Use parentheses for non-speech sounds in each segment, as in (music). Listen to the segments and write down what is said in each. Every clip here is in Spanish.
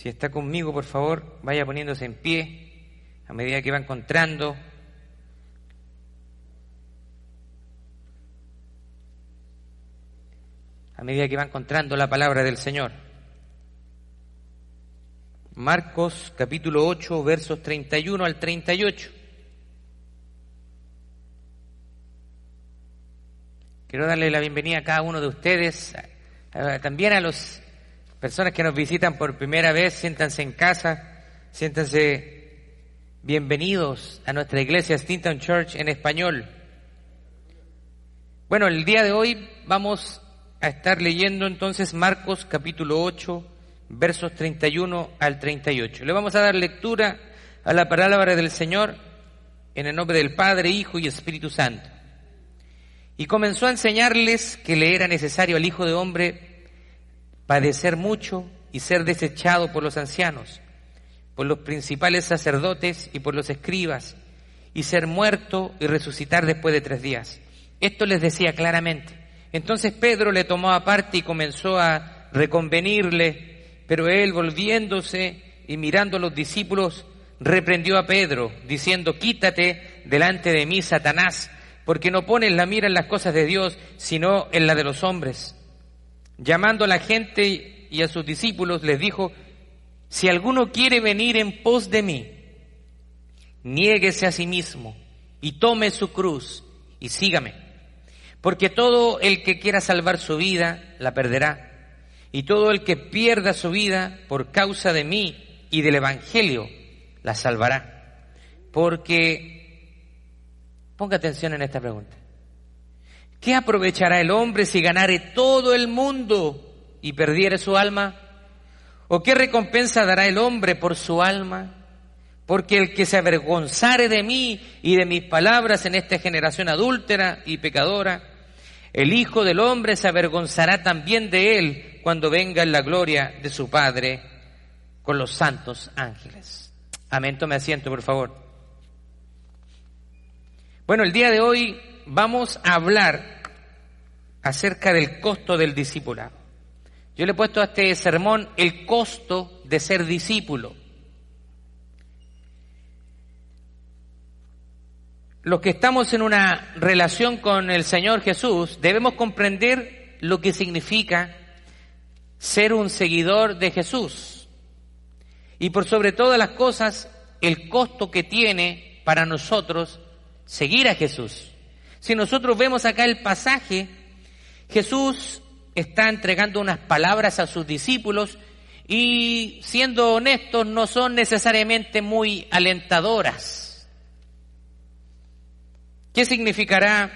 Si está conmigo, por favor, vaya poniéndose en pie a medida que va encontrando. A medida que va encontrando la palabra del Señor. Marcos capítulo 8, versos 31 al 38. Quiero darle la bienvenida a cada uno de ustedes, también a las personas que nos visitan por primera vez, siéntanse en casa, siéntanse bienvenidos a nuestra iglesia Stinton Church en español. Bueno, el día de hoy vamos a estar leyendo entonces Marcos capítulo 8, versos 31 al 38. Le vamos a dar lectura a la palabra del Señor en el nombre del Padre, Hijo y Espíritu Santo. Y comenzó a enseñarles que le era necesario al Hijo de Hombre padecer mucho y ser desechado por los ancianos, por los principales sacerdotes y por los escribas, y ser muerto y resucitar después de tres días. Esto les decía claramente. Entonces Pedro le tomó aparte y comenzó a reconvenirle pero él, volviéndose y mirando a los discípulos, reprendió a Pedro, diciendo, quítate delante de mí, Satanás, porque no pones la mira en las cosas de Dios, sino en la de los hombres. Llamando a la gente y a sus discípulos, les dijo, si alguno quiere venir en pos de mí, niéguese a sí mismo y tome su cruz y sígame. Porque todo el que quiera salvar su vida, la perderá y todo el que pierda su vida por causa de mí y del Evangelio, la salvará. Porque, ponga atención en esta pregunta, ¿qué aprovechará el hombre si ganare todo el mundo y perdiere su alma? ¿O qué recompensa dará el hombre por su alma? Porque el que se avergonzare de mí y de mis palabras en esta generación adúltera y pecadora, el Hijo del Hombre se avergonzará también de él cuando venga en la gloria de su Padre con los santos ángeles. Amén, tome asiento, por favor. Bueno, el día de hoy vamos a hablar acerca del costo del discipulado. Yo le he puesto a este sermón el costo de ser discípulo. los que estamos en una relación con el Señor Jesús debemos comprender lo que significa ser un seguidor de Jesús. Y por sobre todas las cosas, el costo que tiene para nosotros seguir a Jesús. Si nosotros vemos acá el pasaje, Jesús está entregando unas palabras a sus discípulos y siendo honestos no son necesariamente muy alentadoras. ¿Qué significará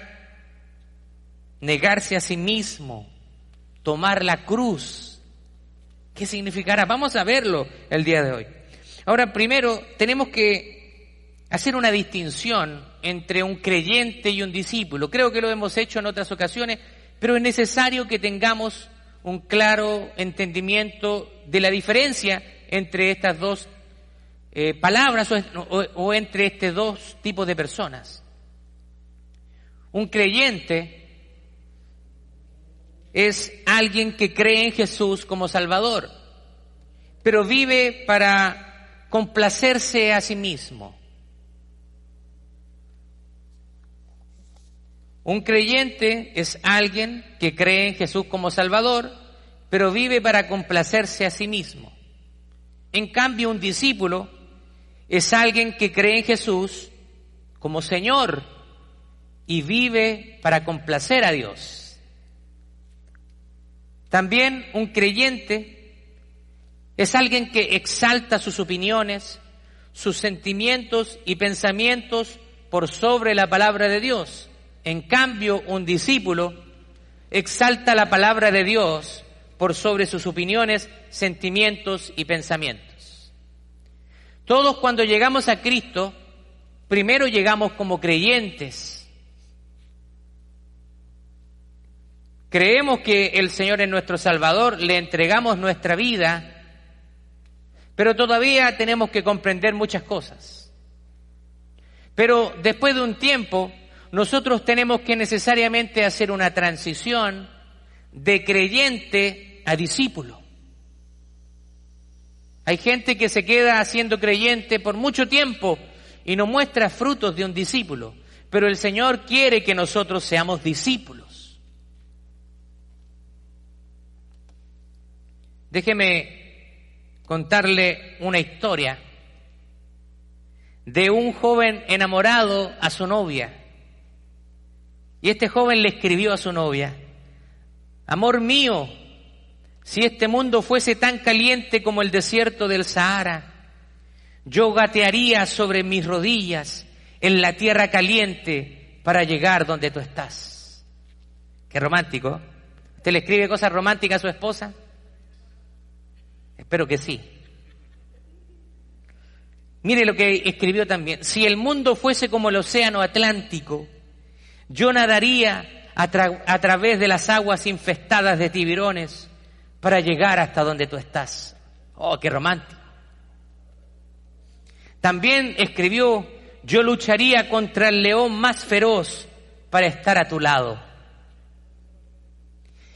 negarse a sí mismo, tomar la cruz? ¿Qué significará? Vamos a verlo el día de hoy. Ahora, primero, tenemos que hacer una distinción entre un creyente y un discípulo. Creo que lo hemos hecho en otras ocasiones, pero es necesario que tengamos un claro entendimiento de la diferencia entre estas dos eh, palabras o entre estos dos tipos de personas. Un creyente es alguien que cree en Jesús como Salvador, pero vive para complacerse a sí mismo. Un creyente es alguien que cree en Jesús como Salvador, pero vive para complacerse a sí mismo. En cambio, un discípulo es alguien que cree en Jesús como Señor y vive para complacer a Dios. También un creyente es alguien que exalta sus opiniones, sus sentimientos y pensamientos por sobre la palabra de Dios. En cambio, un discípulo exalta la palabra de Dios por sobre sus opiniones, sentimientos y pensamientos. Todos cuando llegamos a Cristo, primero llegamos como creyentes, Creemos que el Señor es nuestro Salvador, le entregamos nuestra vida, pero todavía tenemos que comprender muchas cosas. Pero después de un tiempo, nosotros tenemos que necesariamente hacer una transición de creyente a discípulo. Hay gente que se queda siendo creyente por mucho tiempo y no muestra frutos de un discípulo, pero el Señor quiere que nosotros seamos discípulos. Déjeme contarle una historia de un joven enamorado a su novia. Y este joven le escribió a su novia, Amor mío, si este mundo fuese tan caliente como el desierto del Sahara, yo gatearía sobre mis rodillas en la tierra caliente para llegar donde tú estás. Qué romántico. ¿Usted le escribe cosas románticas a su esposa? Espero que sí. Mire lo que escribió también. Si el mundo fuese como el océano Atlántico, yo nadaría a, a, través de las aguas infestadas de tiburones para llegar hasta donde tú estás. Oh, qué romántico. También escribió, yo lucharía contra el león más feroz para estar a tu lado.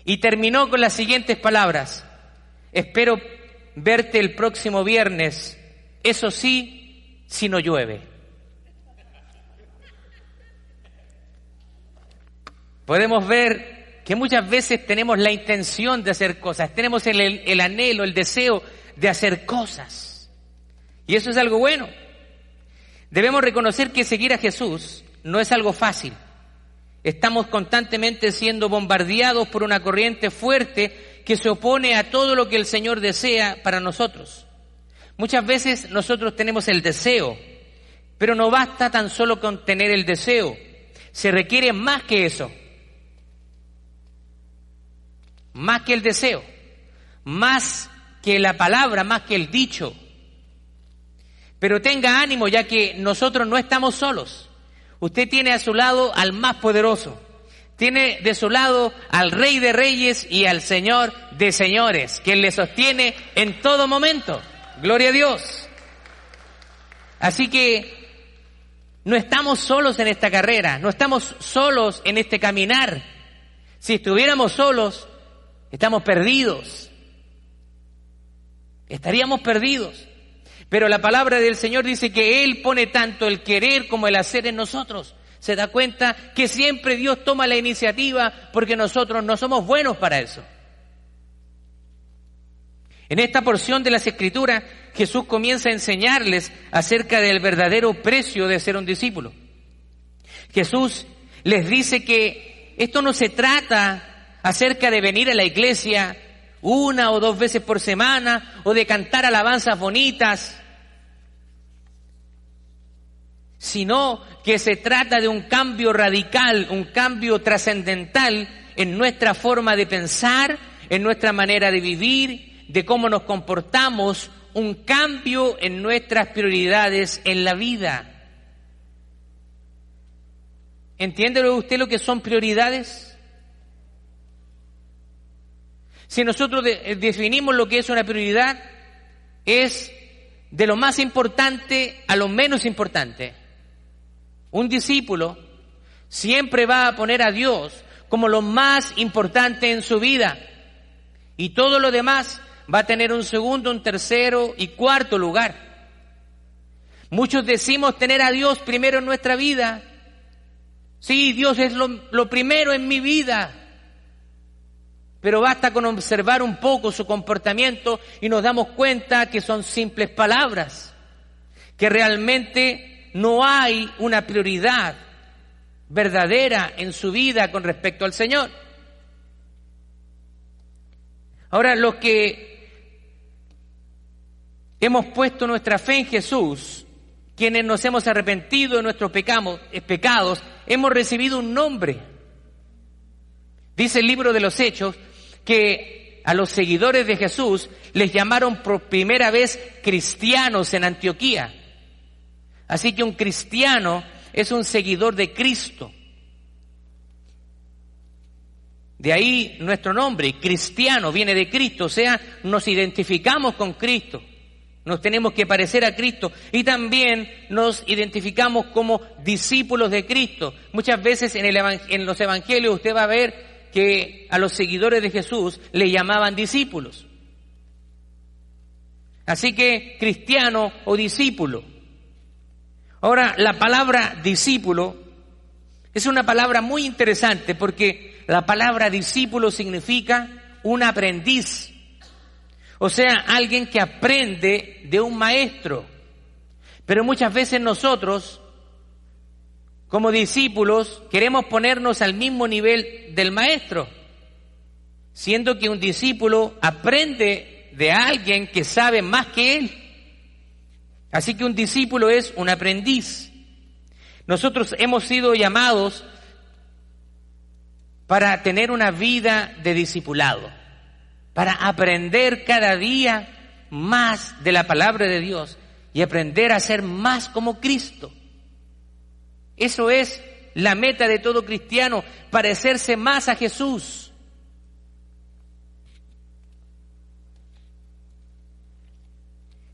Y terminó con las siguientes palabras, espero verte el próximo viernes, eso sí, si no llueve. Podemos ver que muchas veces tenemos la intención de hacer cosas, tenemos el, el anhelo, el deseo de hacer cosas y eso es algo bueno. Debemos reconocer que seguir a Jesús no es algo fácil. Estamos constantemente siendo bombardeados por una corriente fuerte que se opone a todo lo que el Señor desea para nosotros. Muchas veces nosotros tenemos el deseo, pero no basta tan solo con tener el deseo. Se requiere más que eso. Más que el deseo. Más que la palabra, más que el dicho pero tenga ánimo ya que nosotros no estamos solos. Usted tiene a su lado al más poderoso. Tiene de su lado al Rey de Reyes y al Señor de Señores, quien le sostiene en todo momento. Gloria a Dios. Así que no estamos solos en esta carrera, no estamos solos en este caminar. Si estuviéramos solos, estamos perdidos. Estaríamos perdidos. Pero la palabra del Señor dice que Él pone tanto el querer como el hacer en nosotros. Se da cuenta que siempre Dios toma la iniciativa porque nosotros no somos buenos para eso. En esta porción de las Escrituras, Jesús comienza a enseñarles acerca del verdadero precio de ser un discípulo. Jesús les dice que esto no se trata acerca de venir a la iglesia una o dos veces por semana o de cantar alabanzas bonitas sino que se trata de un cambio radical, un cambio trascendental en nuestra forma de pensar, en nuestra manera de vivir, de cómo nos comportamos, un cambio en nuestras prioridades en la vida. ¿Entiende usted lo que son prioridades? Si nosotros eh, definimos lo que es una prioridad, es de lo más importante a lo menos importante. Un discípulo siempre va a poner a Dios como lo más importante en su vida y todo lo demás va a tener un segundo, un tercero y cuarto lugar. Muchos decimos tener a Dios primero en nuestra vida. Sí, Dios es lo, lo primero en mi vida. Pero basta con observar un poco su comportamiento y nos damos cuenta que son simples palabras, que realmente no hay una prioridad verdadera en su vida con respecto al Señor. Ahora, los que hemos puesto nuestra fe en Jesús, quienes nos hemos arrepentido de nuestros eh, pecados, hemos recibido un nombre. Dice el libro de los Hechos que a los seguidores de Jesús les llamaron por primera vez cristianos en Antioquía. Así que un cristiano es un seguidor de Cristo. De ahí nuestro nombre, cristiano, viene de Cristo, o sea, nos identificamos con Cristo, nos tenemos que parecer a Cristo y también nos identificamos como discípulos de Cristo. Muchas veces en, en los evangelios usted va a ver que a los seguidores de Jesús le llamaban discípulos. Así que cristiano o discípulo. Ahora, la palabra discípulo es una palabra muy interesante porque la palabra discípulo significa un aprendiz. O sea, alguien que aprende de un maestro. Pero muchas veces nosotros, como discípulos, queremos ponernos al mismo nivel del maestro, siendo que un discípulo aprende de alguien que sabe más que él. Así que un discípulo es un aprendiz. Nosotros hemos sido llamados para tener una vida de discipulado, para aprender cada día más de la palabra de Dios y aprender a ser más como Cristo. Eso es la meta de todo cristiano, parecerse más a Jesús.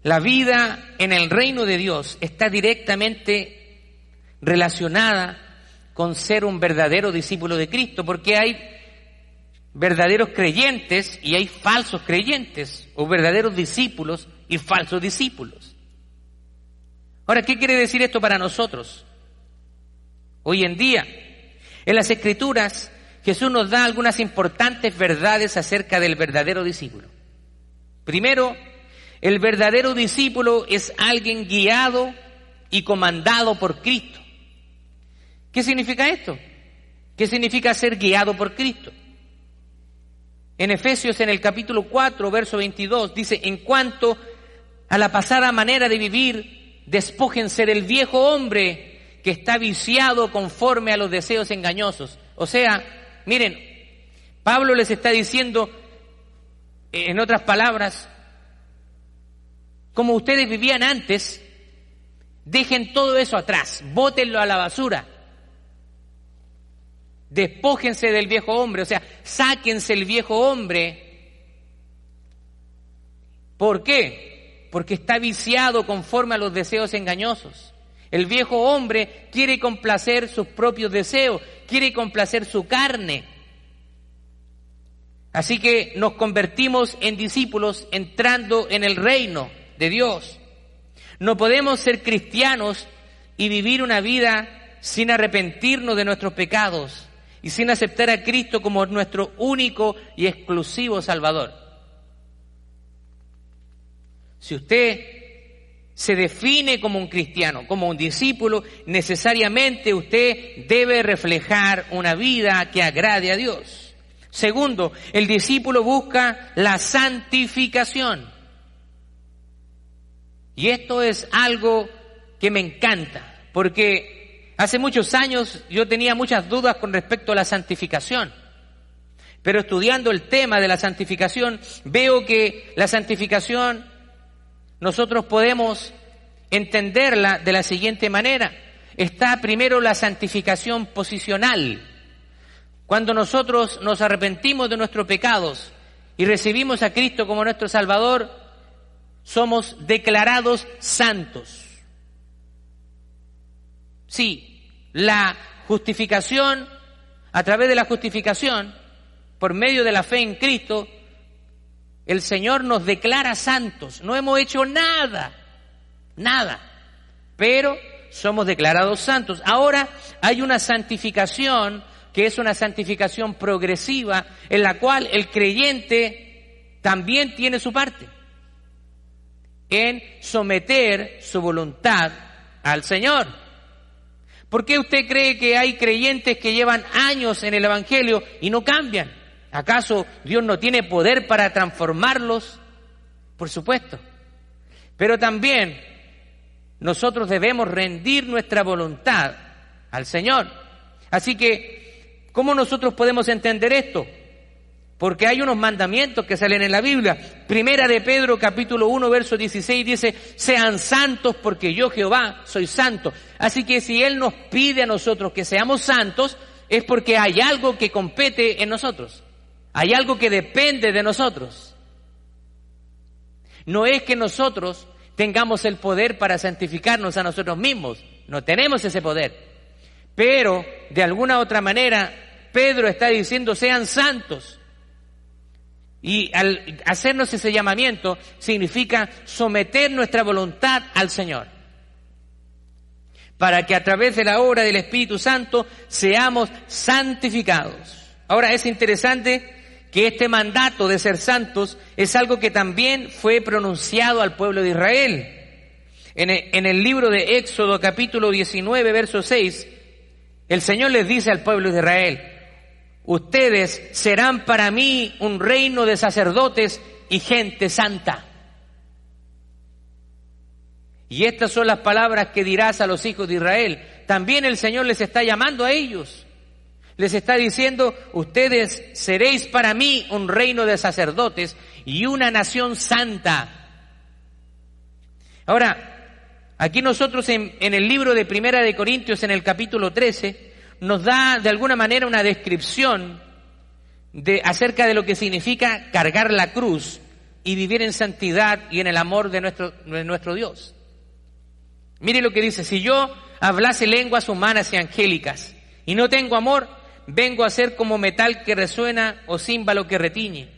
La vida en el reino de Dios está directamente relacionada con ser un verdadero discípulo de Cristo, porque hay verdaderos creyentes y hay falsos creyentes, o verdaderos discípulos y falsos discípulos. Ahora, ¿qué quiere decir esto para nosotros? Hoy en día, en las Escrituras, Jesús nos da algunas importantes verdades acerca del verdadero discípulo. Primero, el verdadero discípulo es alguien guiado y comandado por Cristo. ¿Qué significa esto? ¿Qué significa ser guiado por Cristo? En Efesios en el capítulo 4, verso 22, dice, en cuanto a la pasada manera de vivir, despójense del viejo hombre que está viciado conforme a los deseos engañosos. O sea, miren, Pablo les está diciendo, en otras palabras, como ustedes vivían antes, dejen todo eso atrás, bótenlo a la basura. Despójense del viejo hombre, o sea, sáquense el viejo hombre. ¿Por qué? porque está viciado conforme a los deseos engañosos. El viejo hombre quiere complacer sus propios deseos, quiere complacer su carne. Así que nos convertimos en discípulos entrando en el reino de Dios. No podemos ser cristianos y vivir una vida sin arrepentirnos de nuestros pecados y sin aceptar a Cristo como nuestro único y exclusivo Salvador. Si usted se define como un cristiano, como un discípulo, necesariamente usted debe reflejar una vida que agrade a Dios. Segundo, el discípulo busca la santificación. Y esto es algo que me encanta, porque hace muchos años yo tenía muchas dudas con respecto a la santificación. Pero estudiando el tema de la santificación, veo que la santificación nosotros podemos entenderla de la siguiente manera. Está primero la santificación posicional. Cuando nosotros nos arrepentimos de nuestros pecados y recibimos a Cristo como nuestro Salvador, somos declarados santos. Sí, la justificación, a través de la justificación, por medio de la fe en Cristo, el Señor nos declara santos. No hemos hecho nada, nada, pero somos declarados santos. Ahora hay una santificación que es una santificación progresiva en la cual el creyente también tiene su parte en someter su voluntad al Señor. ¿Por qué usted cree que hay creyentes que llevan años en el Evangelio y no cambian? ¿Acaso Dios no tiene poder para transformarlos? Por supuesto. Pero también nosotros debemos rendir nuestra voluntad al Señor. Así que, ¿cómo nosotros podemos entender esto? Porque hay unos mandamientos que salen en la Biblia. Primera de Pedro capítulo 1 verso 16 dice, sean santos porque yo Jehová soy santo. Así que si Él nos pide a nosotros que seamos santos, es porque hay algo que compete en nosotros. Hay algo que depende de nosotros. No es que nosotros tengamos el poder para santificarnos a nosotros mismos. No tenemos ese poder. Pero, de alguna otra manera, Pedro está diciendo, sean santos. Y hacernos ese llamamiento significa someter nuestra voluntad al Señor. Para que a través de la obra del Espíritu Santo seamos santificados. Ahora es interesante que este mandato de ser santos es algo que también fue pronunciado al pueblo de Israel. En el, libro de Éxodo capítulo 19, verso 6, el Señor les dice al pueblo de Israel, ustedes serán para mí un reino de sacerdotes y gente santa. Y estas son las palabras que dirás a los hijos de Israel. También el Señor les está llamando a ellos. Les está diciendo, ustedes seréis para mí un reino de sacerdotes y una nación santa. Ahora, Aquí nosotros en, el libro de Primera de Corintios, en el capítulo 13, nos da de alguna manera una descripción de, acerca de lo que significa cargar la cruz y vivir en santidad y en el amor de nuestro, de nuestro Dios. Mire lo que dice, si yo hablase lenguas humanas y angélicas y no tengo amor, vengo a ser como metal que resuena o címbalo que retiñe.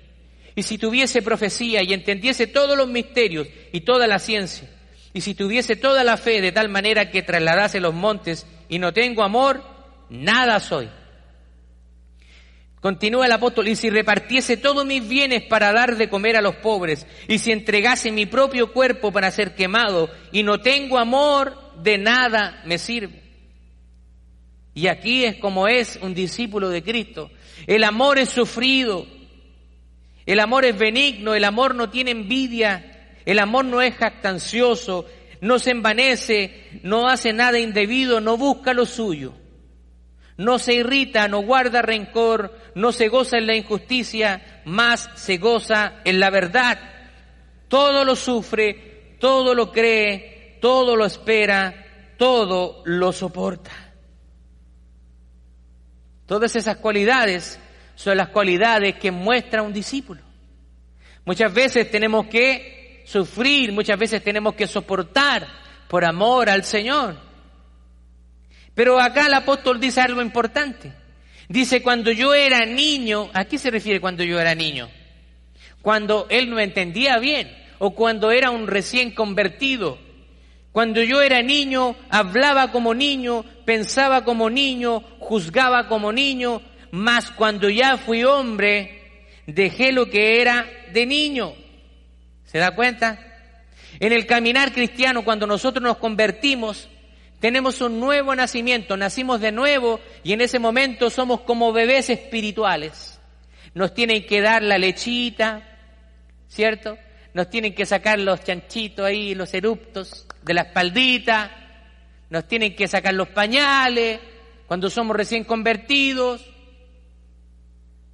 Y si tuviese profecía y entendiese todos los misterios y toda la ciencia, y si tuviese toda la fe de tal manera que trasladase los montes y no tengo amor, nada soy. Continúa el apóstol, y si repartiese todos mis bienes para dar de comer a los pobres, y si entregase mi propio cuerpo para ser quemado, y no tengo amor, de nada me sirve. Y aquí es como es un discípulo de Cristo. El amor es sufrido, el amor es benigno, el amor no tiene envidia, el amor no es jactancioso, no se envanece, no hace nada indebido, no busca lo suyo. No se irrita, no guarda rencor, no se goza en la injusticia, más se goza en la verdad. Todo lo sufre, todo lo cree, todo lo espera, todo lo soporta. Todas esas cualidades son las cualidades que muestra un discípulo. Muchas veces tenemos que sufrir, muchas veces tenemos que soportar por amor al Señor. Pero acá el apóstol dice algo importante. Dice, cuando yo era niño, ¿a qué se refiere cuando yo era niño? Cuando él no entendía bien o cuando era un recién convertido. Cuando yo era niño, hablaba como niño, pensaba como niño, juzgaba como niño, mas cuando ya fui hombre, dejé lo que era de niño. ¿Se da cuenta? En el caminar cristiano, cuando nosotros nos convertimos, tenemos un nuevo nacimiento, nacimos de nuevo y en ese momento somos como bebés espirituales. Nos tienen que dar la lechita, ¿cierto? Nos tienen que sacar los chanchitos ahí, los eruptos de la espaldita, nos tienen que sacar los pañales cuando somos recién convertidos.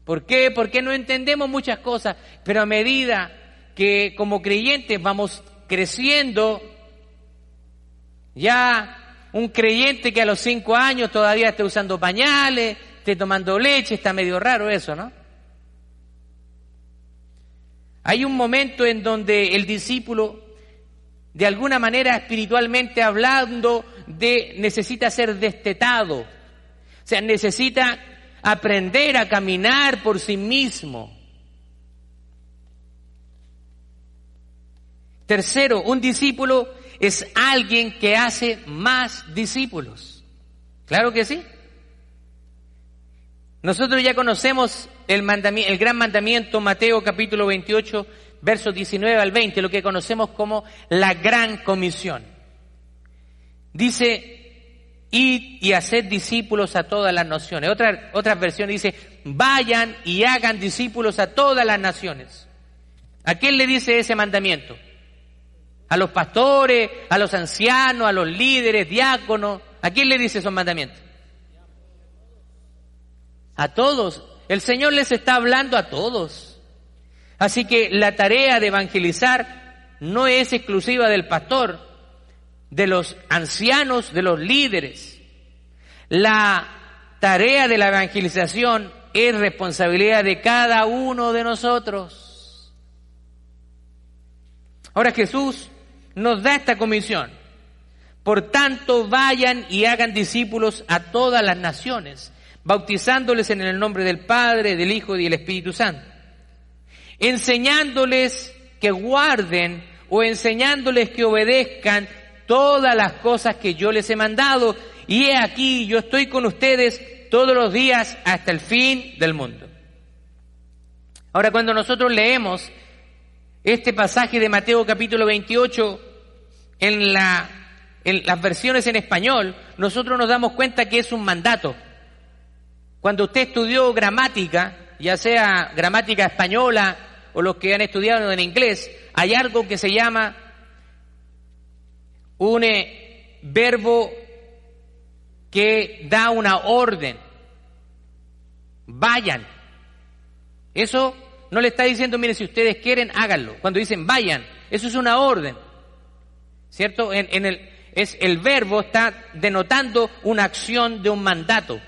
¿Por qué? Porque no entendemos muchas cosas, pero a medida que como creyentes vamos creciendo, ya un creyente que a los cinco años todavía esté usando pañales, esté tomando leche, está medio raro eso, ¿no? Hay un momento en donde el discípulo, de alguna manera espiritualmente hablando, de, necesita ser destetado, o sea, necesita aprender a caminar por sí mismo. Tercero, un discípulo es alguien que hace más discípulos. Claro que sí. Nosotros ya conocemos el, el gran mandamiento, Mateo capítulo 28, versos 19 al 20, lo que conocemos como la gran comisión. Dice, id y haced discípulos a todas las naciones. Otra, otra versión dice, vayan y hagan discípulos a todas las naciones. ¿A quién le dice ese mandamiento? a los pastores, a los ancianos, a los líderes, diáconos. ¿A quién le dice esos mandamientos? A todos. El Señor les está hablando a todos. Así que la tarea de evangelizar no es exclusiva del pastor, de los ancianos, de los líderes. La tarea de la evangelización es responsabilidad de cada uno de nosotros. Ahora Jesús nos da esta comisión. Por tanto, vayan y hagan discípulos a todas las naciones, bautizándoles en el nombre del Padre, del Hijo y del Espíritu Santo, enseñándoles que guarden o enseñándoles que obedezcan todas las cosas que yo les he mandado. Y he aquí, yo estoy con ustedes todos los días hasta el fin del mundo. Ahora, cuando nosotros leemos este pasaje de Mateo capítulo 28 en, la, en las versiones en español, nosotros nos damos cuenta que es un mandato. Cuando usted estudió gramática, ya sea gramática española o los que han estudiado en inglés, hay algo que se llama un eh, verbo que da una orden. Vayan. Eso no le está diciendo, mire, si ustedes quieren, háganlo. Cuando dicen vayan, eso es una orden. ¿Cierto? En, el, es, el verbo está denotando una acción de un mandato.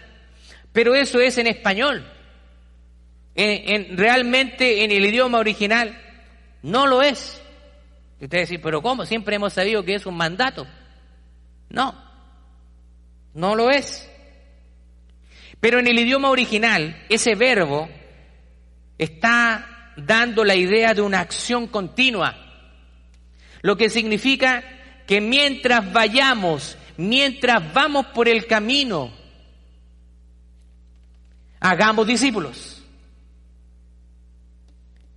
Pero eso es en español. En, realmente en el idioma original no lo es. Ustedes dicen, pero ¿cómo? Siempre hemos sabido que es un mandato. No, no lo es. Pero en el idioma original, ese verbo está dando la idea de una acción continua, lo que significa que mientras vayamos, mientras vamos por el camino, hagamos discípulos.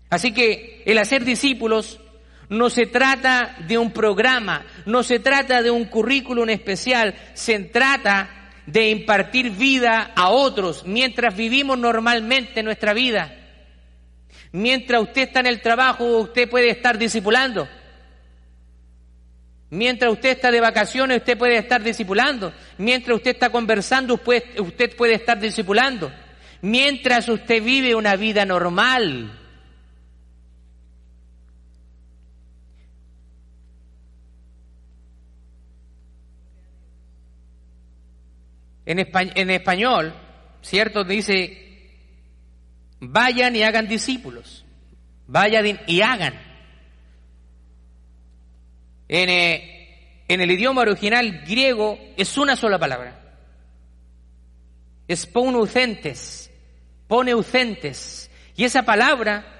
Así que el hacer discípulos no se trata de un programa, no se trata de un currículum especial, se trata de impartir vida a otros mientras vivimos normalmente nuestra vida. Mientras usted está en el trabajo, usted puede estar discipulando. Mientras usted está de vacaciones, usted puede estar discipulando. Mientras usted está conversando, usted puede estar discipulando. Mientras usted vive una vida normal. En, en español, ¿cierto? Dice vayan y hagan discípulos, vayan y hagan. En, eh, en, el idioma original griego es una sola palabra. Es poneucentes, poneucentes. Y esa palabra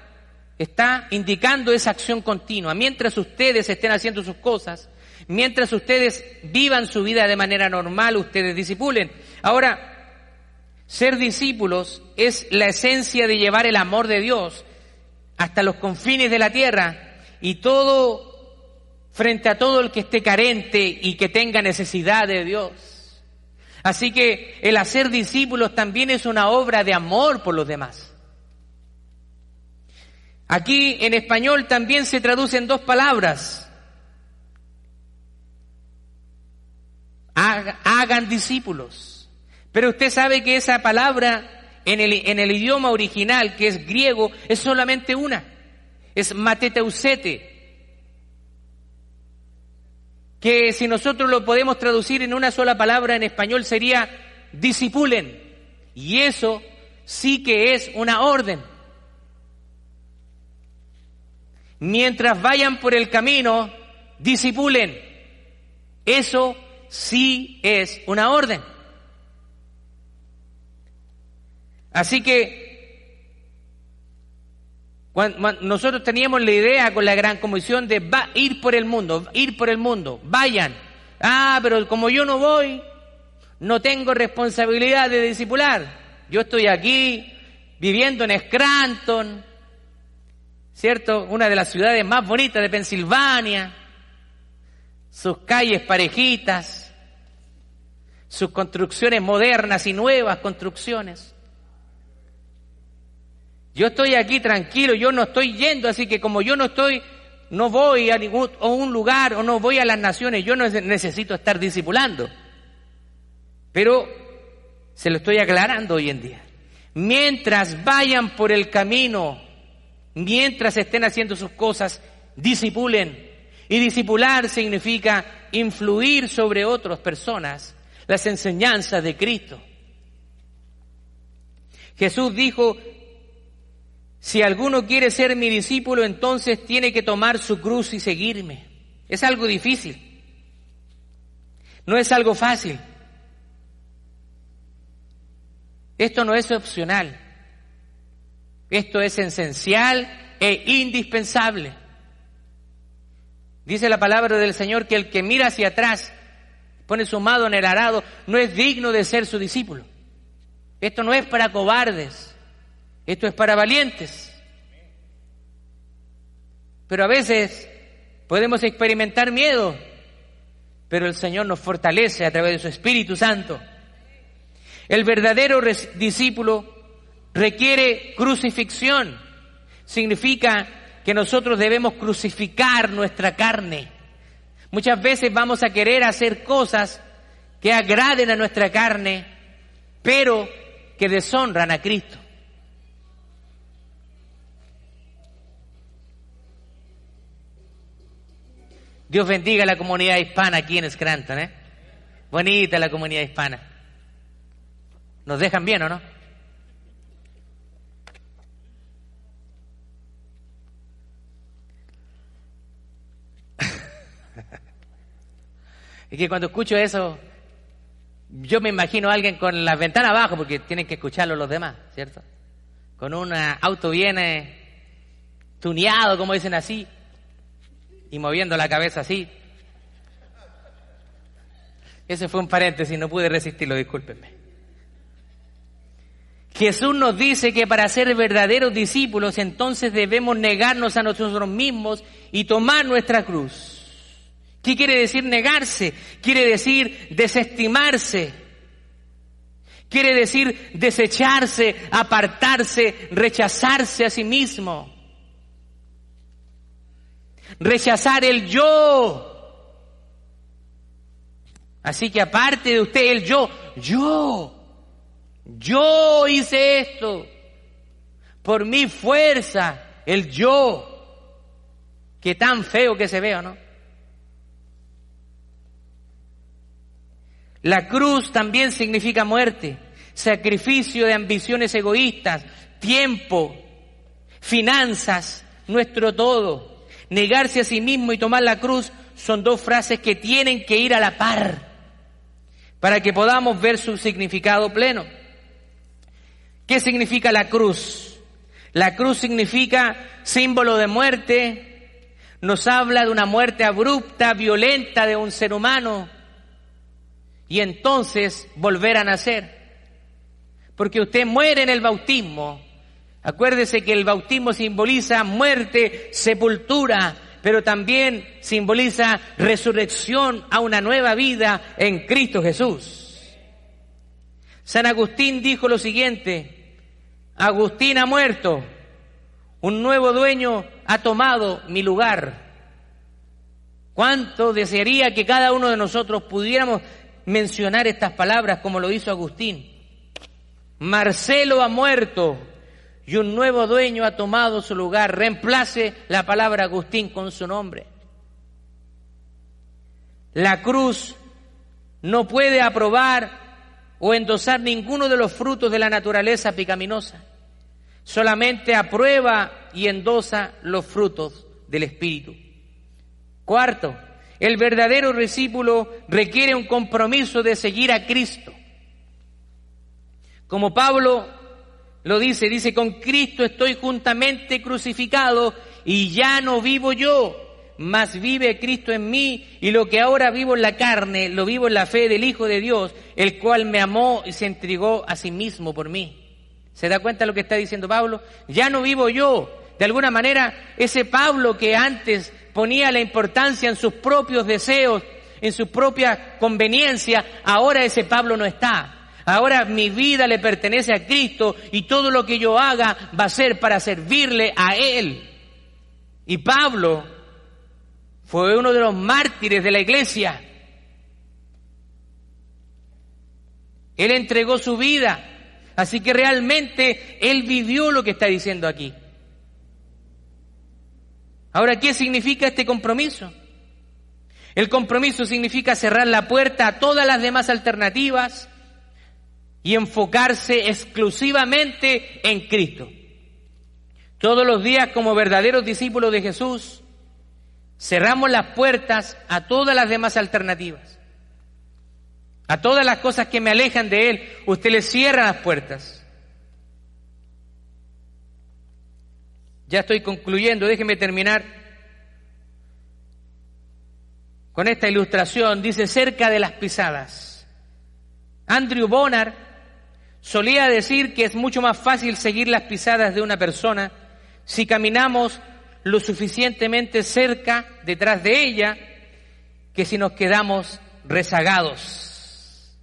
está indicando esa acción continua. Mientras ustedes estén haciendo sus cosas, mientras ustedes vivan su vida de manera normal, ustedes disipulen. Ahora, ser discípulos es la esencia de llevar el amor de Dios hasta los confines de la tierra y todo frente a todo el que esté carente y que tenga necesidad de Dios. Así que el hacer discípulos también es una obra de amor por los demás. Aquí en español también se traducen dos palabras. Hagan discípulos. Pero usted sabe que esa palabra en el, en el idioma original, que es griego, es solamente una. Es mateteusete. Que si nosotros lo podemos traducir en una sola palabra en español sería disipulen. Y eso sí que es una orden. Mientras vayan por el camino, disipulen. Eso sí es una orden. Así que nosotros teníamos la idea con la gran comisión de va, ir por el mundo, ir por el mundo, vayan. Ah, pero como yo no voy, no tengo responsabilidad de discipular. Yo estoy aquí viviendo en Scranton, ¿cierto? Una de las ciudades más bonitas de Pensilvania, sus calles parejitas, sus construcciones modernas y nuevas construcciones. Yo estoy aquí tranquilo, yo no estoy yendo, así que como yo no estoy, no voy a ningún un lugar o no voy a las naciones, yo no necesito estar discipulando. Pero se lo estoy aclarando hoy en día. Mientras vayan por el camino, mientras estén haciendo sus cosas, disipulen. Y disipular significa influir sobre otras personas las enseñanzas de Cristo. Jesús dijo, si alguno quiere ser mi discípulo, entonces tiene que tomar su cruz y seguirme. Es algo difícil. No es algo fácil. Esto no es opcional. Esto es esencial e indispensable. Dice la palabra del Señor que el que mira hacia atrás, pone su mano en el arado, no es digno de ser su discípulo. Esto no es para cobardes, esto es para valientes. Pero a veces podemos experimentar miedo, pero el Señor nos fortalece a través de su Espíritu Santo. El verdadero discípulo requiere crucifixión. Significa que nosotros debemos crucificar nuestra carne. Muchas veces vamos a querer hacer cosas que agraden a nuestra carne, pero que deshonran a Cristo. Dios bendiga a la comunidad hispana aquí en Scranton, ¿eh? Bonita la comunidad hispana. ¿Nos dejan bien o no? (laughs) Es que cuando escucho eso, yo me imagino a alguien con las ventanas abajo, porque tienen que escucharlo los demás, ¿cierto? Con un auto bien eh, tuneado, como dicen así, y moviendo la cabeza así. Ese fue un paréntesis, no pude resistirlo, discúlpenme. Jesús nos dice que para ser verdaderos discípulos entonces debemos negarnos a nosotros mismos y tomar nuestra cruz. ¿Qué quiere decir negarse? Quiere decir desestimarse. Quiere decir desecharse, apartarse, rechazarse a sí mismo. Rechazar el yo. Así que aparte de usted el yo, yo, yo hice esto por mi fuerza, el yo, que tan feo que se vea, ¿no? La cruz también significa muerte, sacrificio de ambiciones egoístas, tiempo, finanzas, nuestro todo. Negarse a sí mismo y tomar la cruz son dos frases que tienen que ir a la par para que podamos ver su significado pleno. ¿Qué significa la cruz? La cruz significa símbolo de muerte, nos habla de una muerte abrupta, violenta de un ser humano, y entonces volver a nacer. Porque usted muere en el bautismo. Acuérdese que el bautismo simboliza muerte, sepultura, pero también simboliza resurrección a una nueva vida en Cristo Jesús. San Agustín dijo lo siguiente, Agustín ha muerto, un nuevo dueño ha tomado mi lugar. ¿Cuánto desearía que cada uno de nosotros pudiéramos mencionar estas palabras como lo hizo Agustín. Marcelo ha muerto y un nuevo dueño ha tomado su lugar. Reemplace la palabra Agustín con su nombre. La cruz no puede aprobar o endosar ninguno de los frutos de la naturaleza picaminosa. Solamente aprueba y endosa los frutos del Espíritu. Cuarto, el verdadero discípulo requiere un compromiso de seguir a Cristo. Como Pablo lo dice, dice, con Cristo estoy juntamente crucificado y ya no vivo yo, mas vive Cristo en mí y lo que ahora vivo en la carne, lo vivo en la fe del Hijo de Dios, el cual me amó y se entregó a sí mismo por mí. ¿Se da cuenta de lo que está diciendo Pablo? Ya no vivo yo. De alguna manera, ese Pablo que antes ponía la importancia en sus propios deseos, en su propia conveniencia, ahora ese Pablo no está. Ahora mi vida le pertenece a Cristo y todo lo que yo haga va a ser para servirle a Él. Y Pablo fue uno de los mártires de la iglesia. Él entregó su vida. Así que realmente Él vivió lo que está diciendo aquí. Ahora, ¿qué significa este compromiso? El compromiso significa cerrar la puerta a todas las demás alternativas y enfocarse exclusivamente en Cristo. Todos los días como verdaderos discípulos de Jesús, cerramos las puertas a todas las demás alternativas. A todas las cosas que me alejan de Él, usted le cierra las puertas. Ya estoy concluyendo, déjeme terminar con esta ilustración. Dice, cerca de las pisadas. Andrew Bonar solía decir que es mucho más fácil seguir las pisadas de una persona si caminamos lo suficientemente cerca detrás de ella que si nos quedamos rezagados.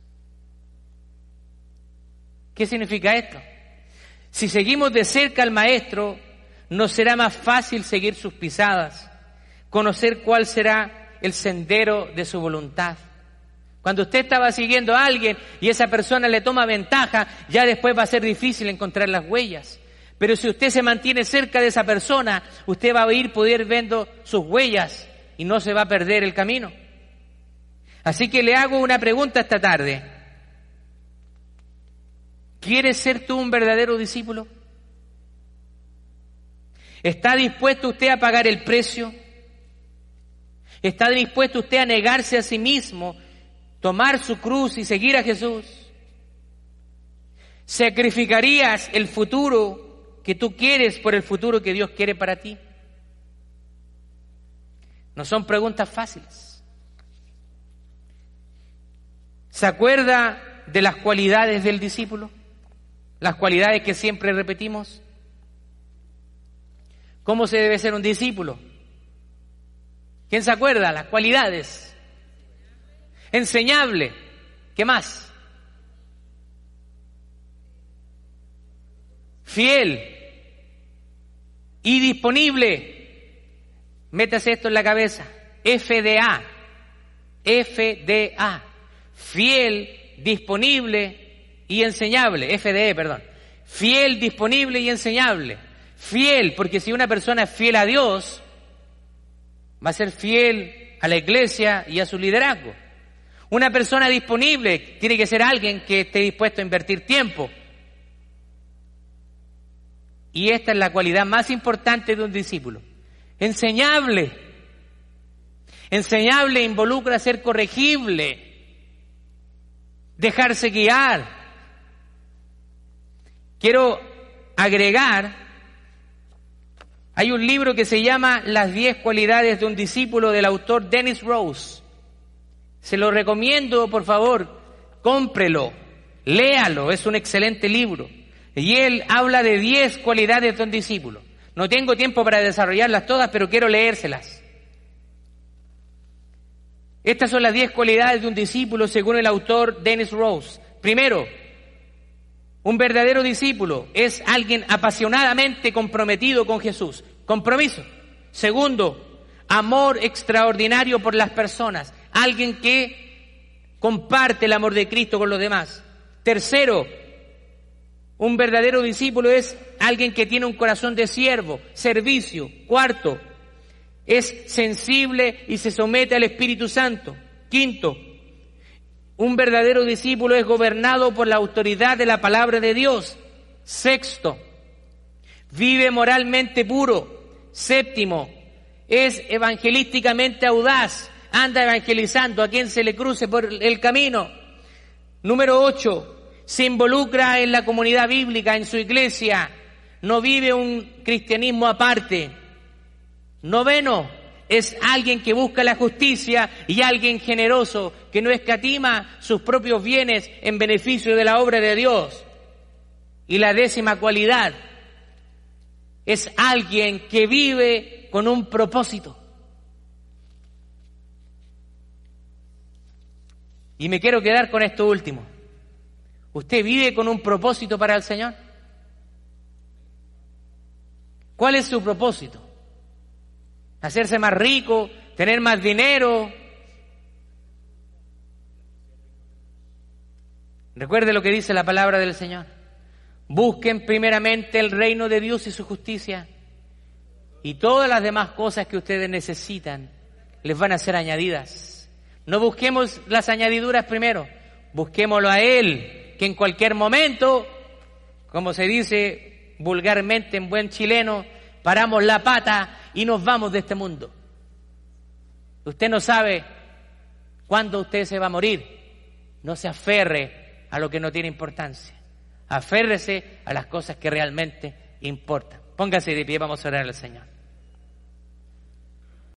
¿Qué significa esto? Si seguimos de cerca al Maestro, nos será más fácil seguir sus pisadas, conocer cuál será el sendero de su voluntad. Cuando usted estaba siguiendo a alguien y esa persona le toma ventaja, ya después va a ser difícil encontrar las huellas. Pero si usted se mantiene cerca de esa persona, usted va a ir poder viendo sus huellas y no se va a perder el camino. Así que le hago una pregunta esta tarde. ¿Quieres ser tú un verdadero discípulo? ¿Está dispuesto usted a pagar el precio? ¿Está dispuesto usted a negarse a sí mismo, tomar su cruz y seguir a Jesús? ¿Sacrificarías el futuro que tú quieres por el futuro que Dios quiere para ti? No son preguntas fáciles. ¿Se acuerda de las cualidades del discípulo? Las cualidades que siempre repetimos. ¿Cómo se debe ser un discípulo? ¿Quién se acuerda? Las cualidades. Enseñable. ¿Qué más? Fiel. Y disponible. Métase esto en la cabeza. FDA. FDA fiel, disponible y enseñable. FDE, perdón. Fiel, disponible y enseñable. Fiel, porque si una persona es fiel a Dios, va a ser fiel a la iglesia y a su liderazgo. Una persona disponible tiene que ser alguien que esté dispuesto a invertir tiempo. Y esta es la cualidad más importante de un discípulo. Enseñable. Enseñable involucra ser corregible, dejarse guiar. Quiero agregar, hay un libro que se llama Las diez cualidades de un discípulo del autor Dennis Rose. Se lo recomiendo, por favor, cómprelo, léalo, es un excelente libro. Y él habla de diez cualidades de un discípulo. No tengo tiempo para desarrollarlas todas, pero quiero leérselas. Estas son las diez cualidades de un discípulo según el autor Dennis Rose. Primero, un verdadero discípulo es alguien apasionadamente comprometido con Jesús. Compromiso. Segundo, amor extraordinario por las personas. Alguien que comparte el amor de Cristo con los demás. Tercero, un verdadero discípulo es alguien que tiene un corazón de siervo, servicio. Cuarto, es sensible y se somete al Espíritu Santo. Quinto, un verdadero discípulo es gobernado por la autoridad de la palabra de Dios. Sexto, vive moralmente puro. Séptimo, es evangelísticamente audaz. Anda evangelizando a quien se le cruce por el camino. Número ocho, se involucra en la comunidad bíblica, en su iglesia. No vive un cristianismo aparte Noveno, es alguien que busca la justicia y alguien generoso que no escatima sus propios bienes en beneficio de la obra de Dios. Y la décima cualidad es alguien que vive con un propósito. Y me quiero quedar con esto último. ¿Usted vive con un propósito para el Señor? ¿Cuál es su propósito? hacerse más rico, tener más dinero. Recuerde lo que dice la palabra del Señor. Busquen primeramente el reino de Dios y su justicia. Y todas las demás cosas que ustedes necesitan les van a ser añadidas. No busquemos las añadiduras primero, busquémoslo a Él, que en cualquier momento, como se dice vulgarmente en buen chileno, paramos la pata y nos vamos de este mundo. Usted no sabe cuándo usted se va a morir. No se aferre a lo que no tiene importancia. Aférrese a las cosas que realmente importan. Póngase de pie, vamos a orar al Señor.